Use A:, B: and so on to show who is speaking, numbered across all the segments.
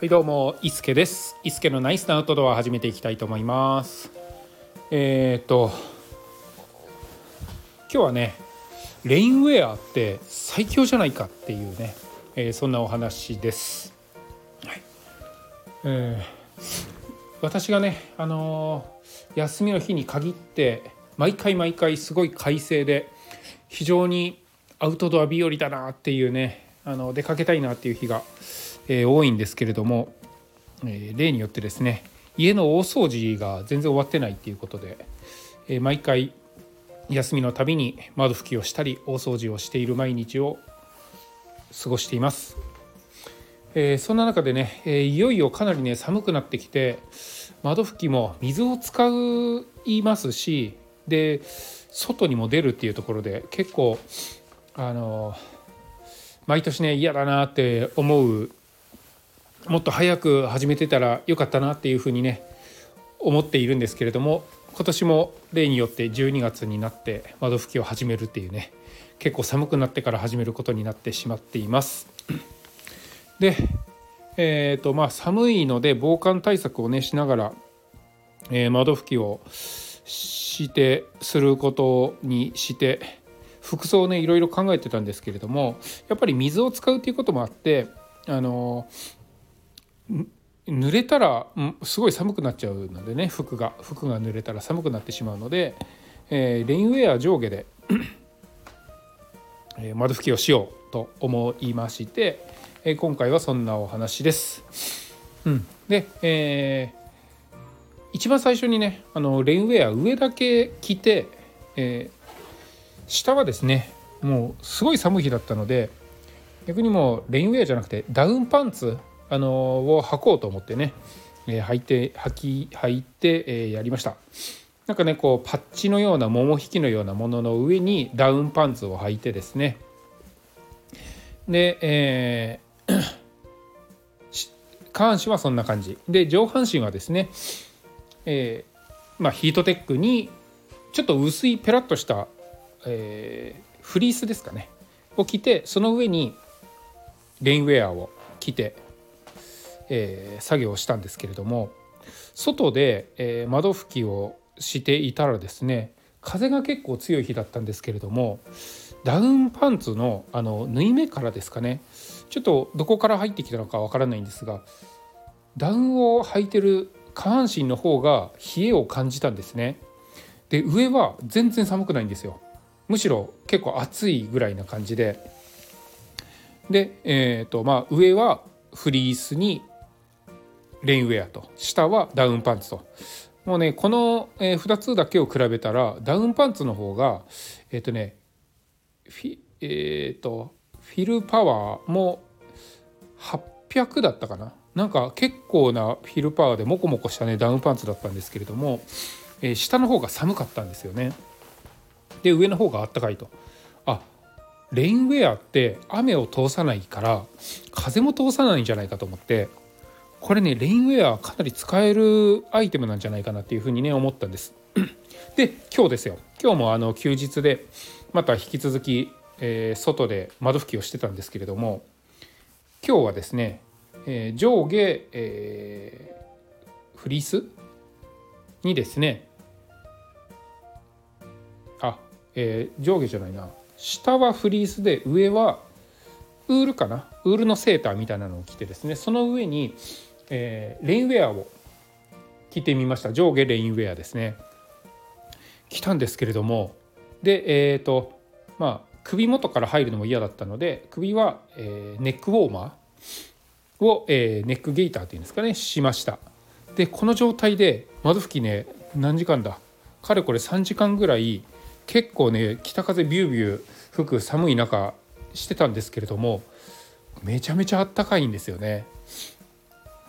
A: はいどうもいすけです。いすけのナイスなアウトドア始めていきたいと思います。えー、っと今日はねレインウェアって最強じゃないかっていうね、えー、そんなお話です、はい。えー、私がねあのー、休みの日に限って毎回毎回すごい快晴で非常にアウトドア日和だなっていうねあの出かけたいなっていう日が、えー、多いんですけれども、えー、例によってですね家の大掃除が全然終わってないっていうことで、えー、毎回休みのたびに窓拭きをしたり大掃除をしている毎日を過ごしています。えー、そんな中でね、えー、いよいよかなりね寒くなってきて窓拭きも水を使いますしで外にも出るっていうところで結構あの毎年ね嫌だなって思うもっと早く始めてたらよかったなっていうふうにね思っているんですけれども今年も例によって12月になって窓拭きを始めるっていうね結構寒くなってから始めることになってしまっています。でえーとまあ、寒いので防寒対策をねしながら、えー、窓拭きをしてすることにして服装をねいろいろ考えてたんですけれどもやっぱり水を使うっていうこともあってあの濡れたらすごい寒くなっちゃうのでね服が服が濡れたら寒くなってしまうので、えー、レインウェア上下でえ窓拭きをしようと思いまして、えー、今回はそんなお話です。うん、で、えー、一番最初にねあのレインウェア上だけ着て、えー、下はですねもうすごい寒い日だったので逆にもうレインウェアじゃなくてダウンパンツ、あのを履こうと思ってね、えー、履いて履き履いて、えー、やりました。なんかねこうパッチのような桃引きのようなものの上にダウンパンツを履いてですね。で、えー、下半身はそんな感じ。で上半身はですね、えーまあ、ヒートテックにちょっと薄いペラッとしたえー、フリースですかね。を着てその上にレインウェアを着て、えー、作業をしたんですけれども外で、えー、窓拭きをしていたらですね風が結構強い日だったんですけれどもダウンパンツのあの縫い目からですかねちょっとどこから入ってきたのかわからないんですがダウンを履いてる下半身の方が冷えを感じたんですね。で上は全然寒くないんですよ。むしろ結構暑いぐらいな感じでで、えーとまあ、上はフリースにレインウェアと。下はダウンパンツと。もうねこの2つだけを比べたらダウンパンツの方がえっ、ー、とねフィ,、えーと、フィルパワーも800だったかな。なんか結構なフィルパワーでモコモコしたねダウンパンツだったんですけれども、えー、下の方が寒かったんですよね。で上の方があったかいと。あレインウェアって雨を通さないから風も通さないんじゃないかと思ってこれねレインウェアかなり使えるアイテムなんじゃないかなっていうふうにね思ったんです。で今日ですよ。今日もあの休日でまた引き続き、えー、外で窓拭きをしてたんですけれども今日はですね、えー、上下、えー、フリースにですねあえー、上下じゃないな。下はフリースで上はウールかな？ウールのセーターみたいなのを着てですねその上に、えー、レインウェアを着てみました。上下レインウェアですね。着たんですけれども。でえっ、ー、とまあ首元から入るのも嫌だったので首は、えー、ネックウォーマーを、えー、ネックゲーターっていうんですかねしました。でこの状態で窓拭きね何時間だ？かれこれ3時間ぐらい結構ね北風ビュービュー吹く寒い中してたんですけれどもめちゃめちゃあったかいんですよね。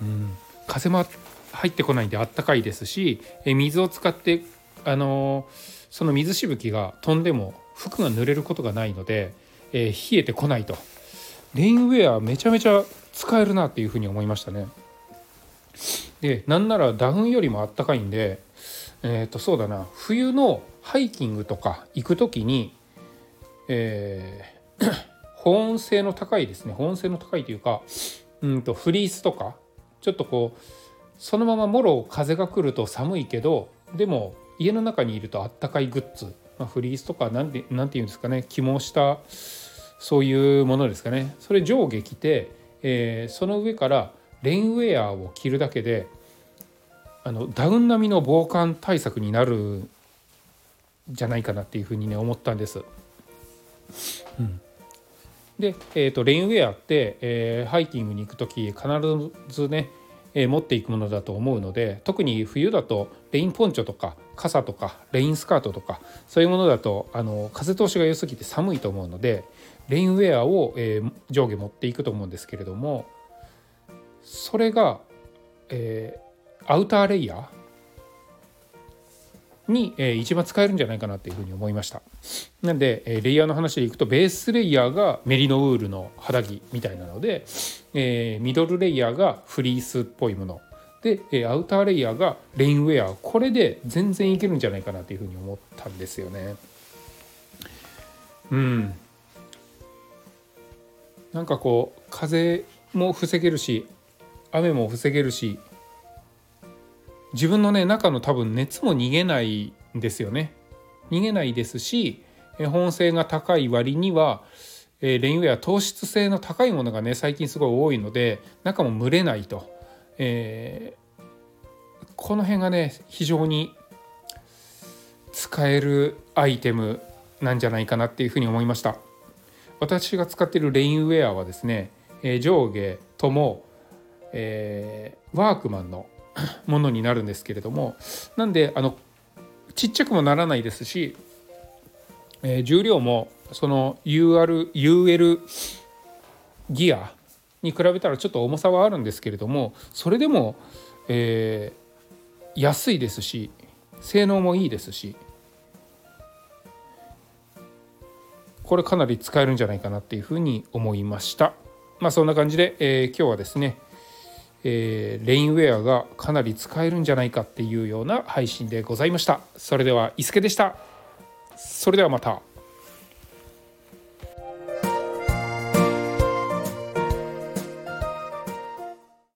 A: うん、風も入ってこないんであったかいですしえ水を使ってあのー、その水しぶきが飛んでも服が濡れることがないので、えー、冷えてこないと。レインウェアめちゃめちゃ使えるなっていうふうに思いましたね。でなんならダウンよりもあったかいんでえっ、ー、とそうだな。冬のハイキングとか行く時に、えー、保温性の高いですね。保温性の高いというかうんとフリースとかちょっとこうそのままもろ風が来ると寒いけどでも家の中にいるとあったかいグッズ、まあ、フリースとか何て何て言うんですかね起毛したそういうものですかねそれ上下着て、えー、その上からレインウェアを着るだけであのダウン並みの防寒対策になるじゃないかなっていうふうにね思ったんです。うん、で、えーと、レインウェアって、えー、ハイキングに行く時必ずね、えー、持っていくものだと思うので特に冬だとレインポンチョとか傘とかレインスカートとかそういうものだとあの風通しが良すぎて寒いと思うのでレインウェアを、えー、上下持っていくと思うんですけれどもそれが、えー、アウターレイヤーに、えー、一番使えるんじゃないかなっていうふうに思いました。なんで、えー、レイヤーの話でいくとベースレイヤーがメリノウールの肌着みたいなので、えー、ミドルレイヤーがフリースっぽいもの。で、え、アウターレイヤーがレインウェア。これで全然いけるんじゃないかなっていうふうに思ったんですよね。うん。なんかこう風も防げるし雨も防げるし自分のね中の多分熱も逃げないんですよね。逃げないですし保温性が高い割には、レインウェア糖質性の高いものがね最近すごい多いので中も蒸れないと、えー、この辺がね非常に使えるアイテムなんじゃないかなっていうふうに思いました私が使っているレインウェアはですね、上下とも、えー、ワークマンのものになるんですけれどもなんであのちっちゃくもならないですし、えー、重量もその UR UL ギアに比べたらちょっと重さはあるんですけれどもそれでも、えー、安いですし性能もいいですしこれかなり使えるんじゃないかなっていうふうに思いました。まあそんな感じで、えー、今日はですねえー、レインウェアがかなり使えるんじゃないかっていうような配信でございました。それでは伊助でした。それではまた。